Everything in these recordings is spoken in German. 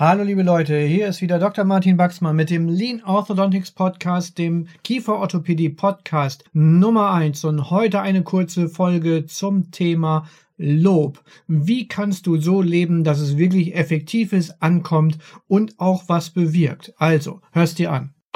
Hallo liebe Leute, hier ist wieder Dr. Martin Baxmann mit dem Lean Orthodontics Podcast, dem Kieferorthopädie Podcast Nummer eins und heute eine kurze Folge zum Thema Lob. Wie kannst du so leben, dass es wirklich effektiv ist, ankommt und auch was bewirkt? Also, hörst dir an.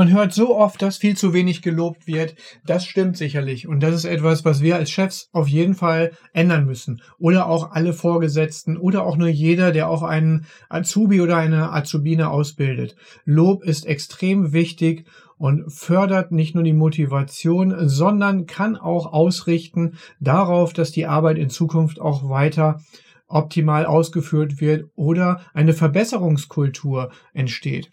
Man hört so oft, dass viel zu wenig gelobt wird. Das stimmt sicherlich. Und das ist etwas, was wir als Chefs auf jeden Fall ändern müssen. Oder auch alle Vorgesetzten oder auch nur jeder, der auch einen Azubi oder eine Azubine ausbildet. Lob ist extrem wichtig und fördert nicht nur die Motivation, sondern kann auch ausrichten darauf, dass die Arbeit in Zukunft auch weiter optimal ausgeführt wird oder eine Verbesserungskultur entsteht.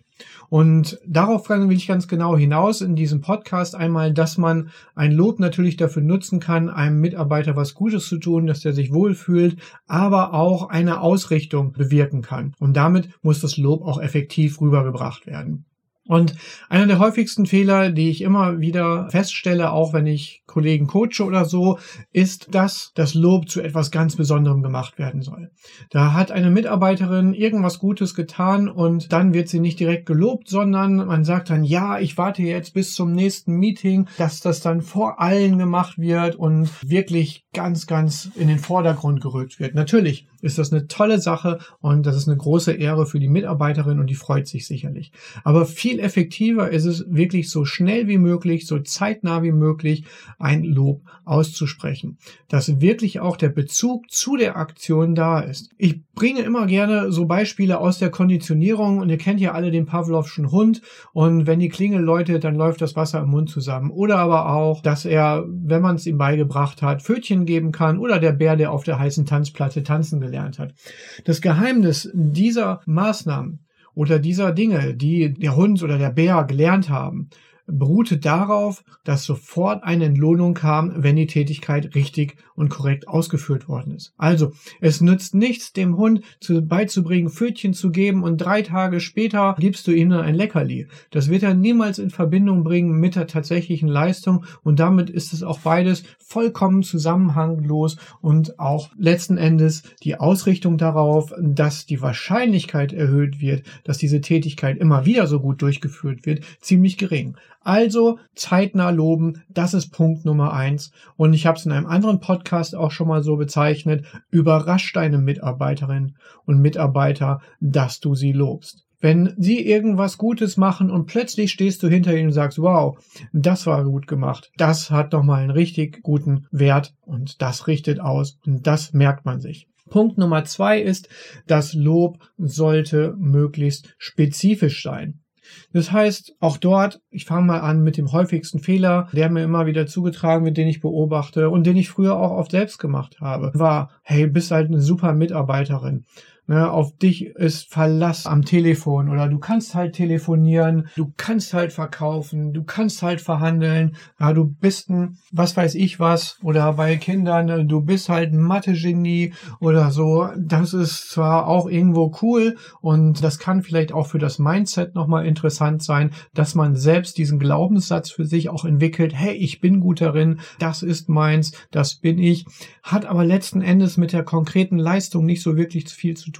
Und darauf will ich ganz genau hinaus in diesem Podcast einmal, dass man ein Lob natürlich dafür nutzen kann, einem Mitarbeiter was Gutes zu tun, dass der sich wohlfühlt, aber auch eine Ausrichtung bewirken kann. Und damit muss das Lob auch effektiv rübergebracht werden. Und einer der häufigsten Fehler, die ich immer wieder feststelle, auch wenn ich Kollegen coache oder so, ist, dass das Lob zu etwas ganz Besonderem gemacht werden soll. Da hat eine Mitarbeiterin irgendwas Gutes getan und dann wird sie nicht direkt gelobt, sondern man sagt dann, ja, ich warte jetzt bis zum nächsten Meeting, dass das dann vor allen gemacht wird und wirklich ganz, ganz in den Vordergrund gerückt wird. Natürlich ist das eine tolle Sache und das ist eine große Ehre für die Mitarbeiterin und die freut sich sicherlich. Aber viel effektiver ist es wirklich so schnell wie möglich, so zeitnah wie möglich ein Lob auszusprechen, dass wirklich auch der Bezug zu der Aktion da ist. Ich bringe immer gerne so Beispiele aus der Konditionierung und ihr kennt ja alle den Pavlovschen Hund und wenn die Klingel läutet, dann läuft das Wasser im Mund zusammen. Oder aber auch, dass er, wenn man es ihm beigebracht hat, Pfötchen geben kann oder der Bär, der auf der heißen Tanzplatte tanzen gelernt hat. Das Geheimnis dieser Maßnahmen oder dieser Dinge, die der Hund oder der Bär gelernt haben, beruhte darauf, dass sofort eine Entlohnung kam, wenn die Tätigkeit richtig und korrekt ausgeführt worden ist. Also, es nützt nichts, dem Hund zu, beizubringen, Pfötchen zu geben und drei Tage später gibst du ihm ein Leckerli. Das wird er niemals in Verbindung bringen mit der tatsächlichen Leistung und damit ist es auch beides vollkommen zusammenhanglos und auch letzten Endes die Ausrichtung darauf, dass die Wahrscheinlichkeit erhöht wird, dass diese Tätigkeit immer wieder so gut durchgeführt wird, ziemlich gering. Also zeitnah loben, das ist Punkt Nummer eins. Und ich habe es in einem anderen Podcast auch schon mal so bezeichnet. Überrasch deine Mitarbeiterinnen und Mitarbeiter, dass du sie lobst. Wenn sie irgendwas Gutes machen und plötzlich stehst du hinter ihnen und sagst, wow, das war gut gemacht. Das hat nochmal einen richtig guten Wert und das richtet aus und das merkt man sich. Punkt Nummer zwei ist, das Lob sollte möglichst spezifisch sein. Das heißt, auch dort, ich fange mal an mit dem häufigsten Fehler, der mir immer wieder zugetragen wird, den ich beobachte und den ich früher auch oft selbst gemacht habe, war, hey, bist halt eine super Mitarbeiterin. Ne, auf dich ist Verlass am Telefon oder du kannst halt telefonieren, du kannst halt verkaufen, du kannst halt verhandeln, ja, du bist ein, was weiß ich was, oder bei Kindern, ne, du bist halt ein Mathe-Genie oder so. Das ist zwar auch irgendwo cool und das kann vielleicht auch für das Mindset nochmal interessant sein, dass man selbst diesen Glaubenssatz für sich auch entwickelt, hey, ich bin gut darin, das ist meins, das bin ich, hat aber letzten Endes mit der konkreten Leistung nicht so wirklich viel zu tun.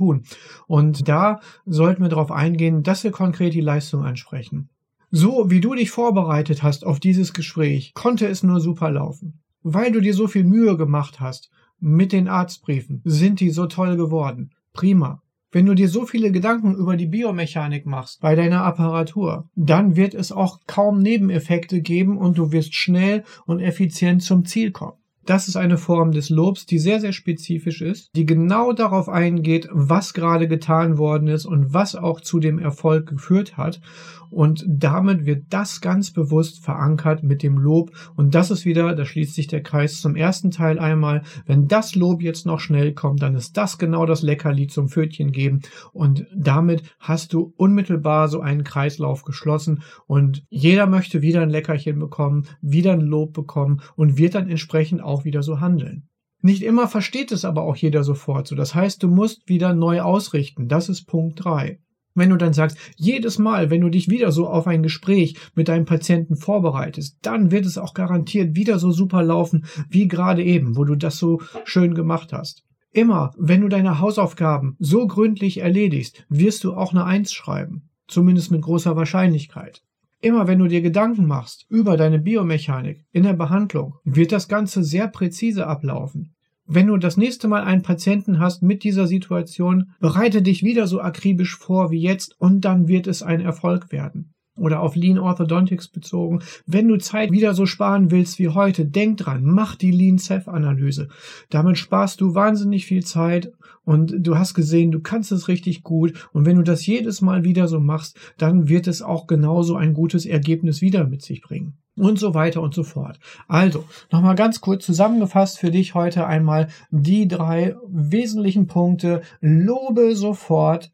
Und da sollten wir darauf eingehen, dass wir konkret die Leistung ansprechen. So wie du dich vorbereitet hast auf dieses Gespräch, konnte es nur super laufen. Weil du dir so viel Mühe gemacht hast mit den Arztbriefen, sind die so toll geworden. Prima. Wenn du dir so viele Gedanken über die Biomechanik machst bei deiner Apparatur, dann wird es auch kaum Nebeneffekte geben und du wirst schnell und effizient zum Ziel kommen. Das ist eine Form des Lobs, die sehr, sehr spezifisch ist, die genau darauf eingeht, was gerade getan worden ist und was auch zu dem Erfolg geführt hat. Und damit wird das ganz bewusst verankert mit dem Lob. Und das ist wieder, da schließt sich der Kreis zum ersten Teil einmal. Wenn das Lob jetzt noch schnell kommt, dann ist das genau das Leckerli zum Pfötchen geben. Und damit hast du unmittelbar so einen Kreislauf geschlossen. Und jeder möchte wieder ein Leckerchen bekommen, wieder ein Lob bekommen und wird dann entsprechend auch wieder so handeln. Nicht immer versteht es aber auch jeder sofort so. Das heißt, du musst wieder neu ausrichten. Das ist Punkt drei. Wenn du dann sagst, jedes Mal, wenn du dich wieder so auf ein Gespräch mit deinem Patienten vorbereitest, dann wird es auch garantiert wieder so super laufen wie gerade eben, wo du das so schön gemacht hast. Immer, wenn du deine Hausaufgaben so gründlich erledigst, wirst du auch eine Eins schreiben. Zumindest mit großer Wahrscheinlichkeit. Immer wenn du dir Gedanken machst über deine Biomechanik in der Behandlung, wird das Ganze sehr präzise ablaufen. Wenn du das nächste Mal einen Patienten hast mit dieser Situation, bereite dich wieder so akribisch vor wie jetzt und dann wird es ein Erfolg werden. Oder auf Lean Orthodontics bezogen. Wenn du Zeit wieder so sparen willst wie heute, denk dran, mach die Lean Ceph Analyse. Damit sparst du wahnsinnig viel Zeit und du hast gesehen, du kannst es richtig gut. Und wenn du das jedes Mal wieder so machst, dann wird es auch genauso ein gutes Ergebnis wieder mit sich bringen und so weiter und so fort. Also, nochmal ganz kurz zusammengefasst für dich heute einmal die drei wesentlichen Punkte. Lobe sofort,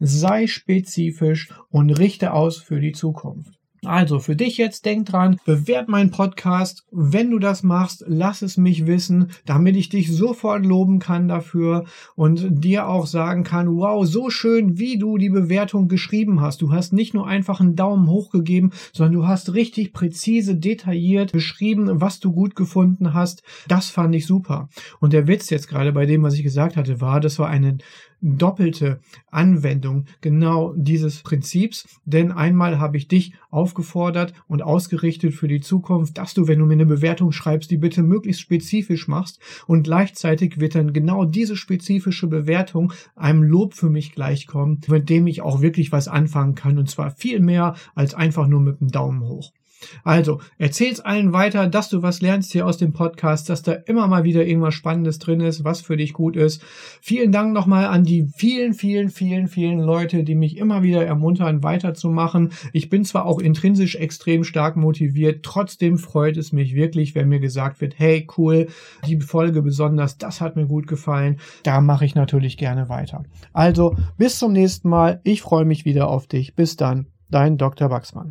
sei spezifisch und richte aus für die Zukunft. Also für dich jetzt denk dran, bewert meinen Podcast. Wenn du das machst, lass es mich wissen, damit ich dich sofort loben kann dafür und dir auch sagen kann, wow, so schön, wie du die Bewertung geschrieben hast. Du hast nicht nur einfach einen Daumen hoch gegeben, sondern du hast richtig präzise, detailliert beschrieben, was du gut gefunden hast. Das fand ich super. Und der Witz jetzt gerade bei dem, was ich gesagt hatte, war, das war eine doppelte Anwendung genau dieses Prinzips, denn einmal habe ich dich aufgefordert und ausgerichtet für die Zukunft, dass du, wenn du mir eine Bewertung schreibst, die bitte möglichst spezifisch machst. Und gleichzeitig wird dann genau diese spezifische Bewertung einem Lob für mich gleichkommen, mit dem ich auch wirklich was anfangen kann. Und zwar viel mehr als einfach nur mit dem Daumen hoch. Also, erzähl's allen weiter, dass du was lernst hier aus dem Podcast, dass da immer mal wieder irgendwas Spannendes drin ist, was für dich gut ist. Vielen Dank nochmal an die vielen, vielen, vielen, vielen Leute, die mich immer wieder ermuntern, weiterzumachen. Ich bin zwar auch intrinsisch extrem stark motiviert, trotzdem freut es mich wirklich, wenn mir gesagt wird, hey, cool, die Folge besonders, das hat mir gut gefallen. Da mache ich natürlich gerne weiter. Also, bis zum nächsten Mal. Ich freue mich wieder auf dich. Bis dann, dein Dr. Wachsmann.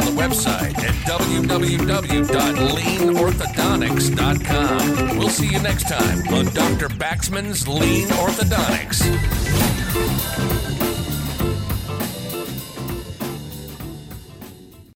www.leanorthodontics.com. We'll see you next time on Dr. Baxman's Lean Orthodontics.